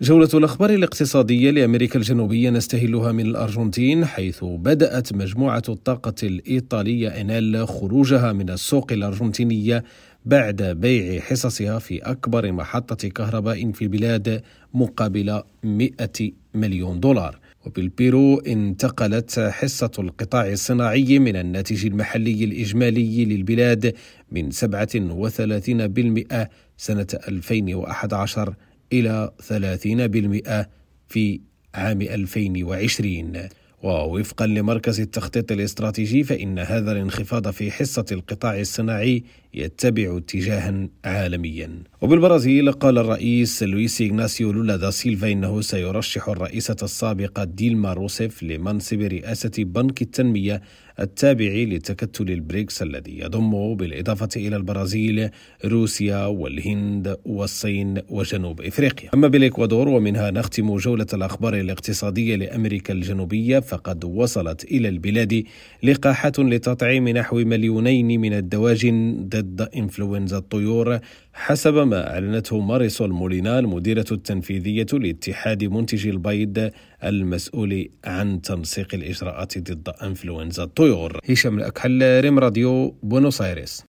جولة الأخبار الاقتصادية لأمريكا الجنوبية نستهلها من الأرجنتين حيث بدأت مجموعة الطاقة الإيطالية إنال خروجها من السوق الأرجنتينية بعد بيع حصصها في أكبر محطة كهرباء في البلاد مقابل 100 مليون دولار. وبالبيرو انتقلت حصة القطاع الصناعي من الناتج المحلي الإجمالي للبلاد من 37% سنة 2011 إلى 30% في عام 2020 ووفقا لمركز التخطيط الاستراتيجي فإن هذا الانخفاض في حصة القطاع الصناعي يتبع اتجاها عالميا. وبالبرازيل قال الرئيس لويس إغناسيو لولا دا سيلفا إنه سيرشح الرئيسة السابقة ديلما روسيف لمنصب رئاسة بنك التنمية التابع لتكتل البريكس الذي يضم بالإضافة إلى البرازيل روسيا والهند والصين وجنوب إفريقيا. أما بالإكوادور ومنها نختم جولة الأخبار الاقتصادية لأمريكا الجنوبية فقد وصلت إلى البلاد لقاحات لتطعيم نحو مليونين من الدواجن ضد إنفلونزا الطيور حسب ما أعلنته ماريسول مولينا المديرة التنفيذية لاتحاد منتجي البيض المسؤول عن تنسيق الإجراءات ضد إنفلونزا الطيور. هشام الأكحل ريم راديو بونوس آيرس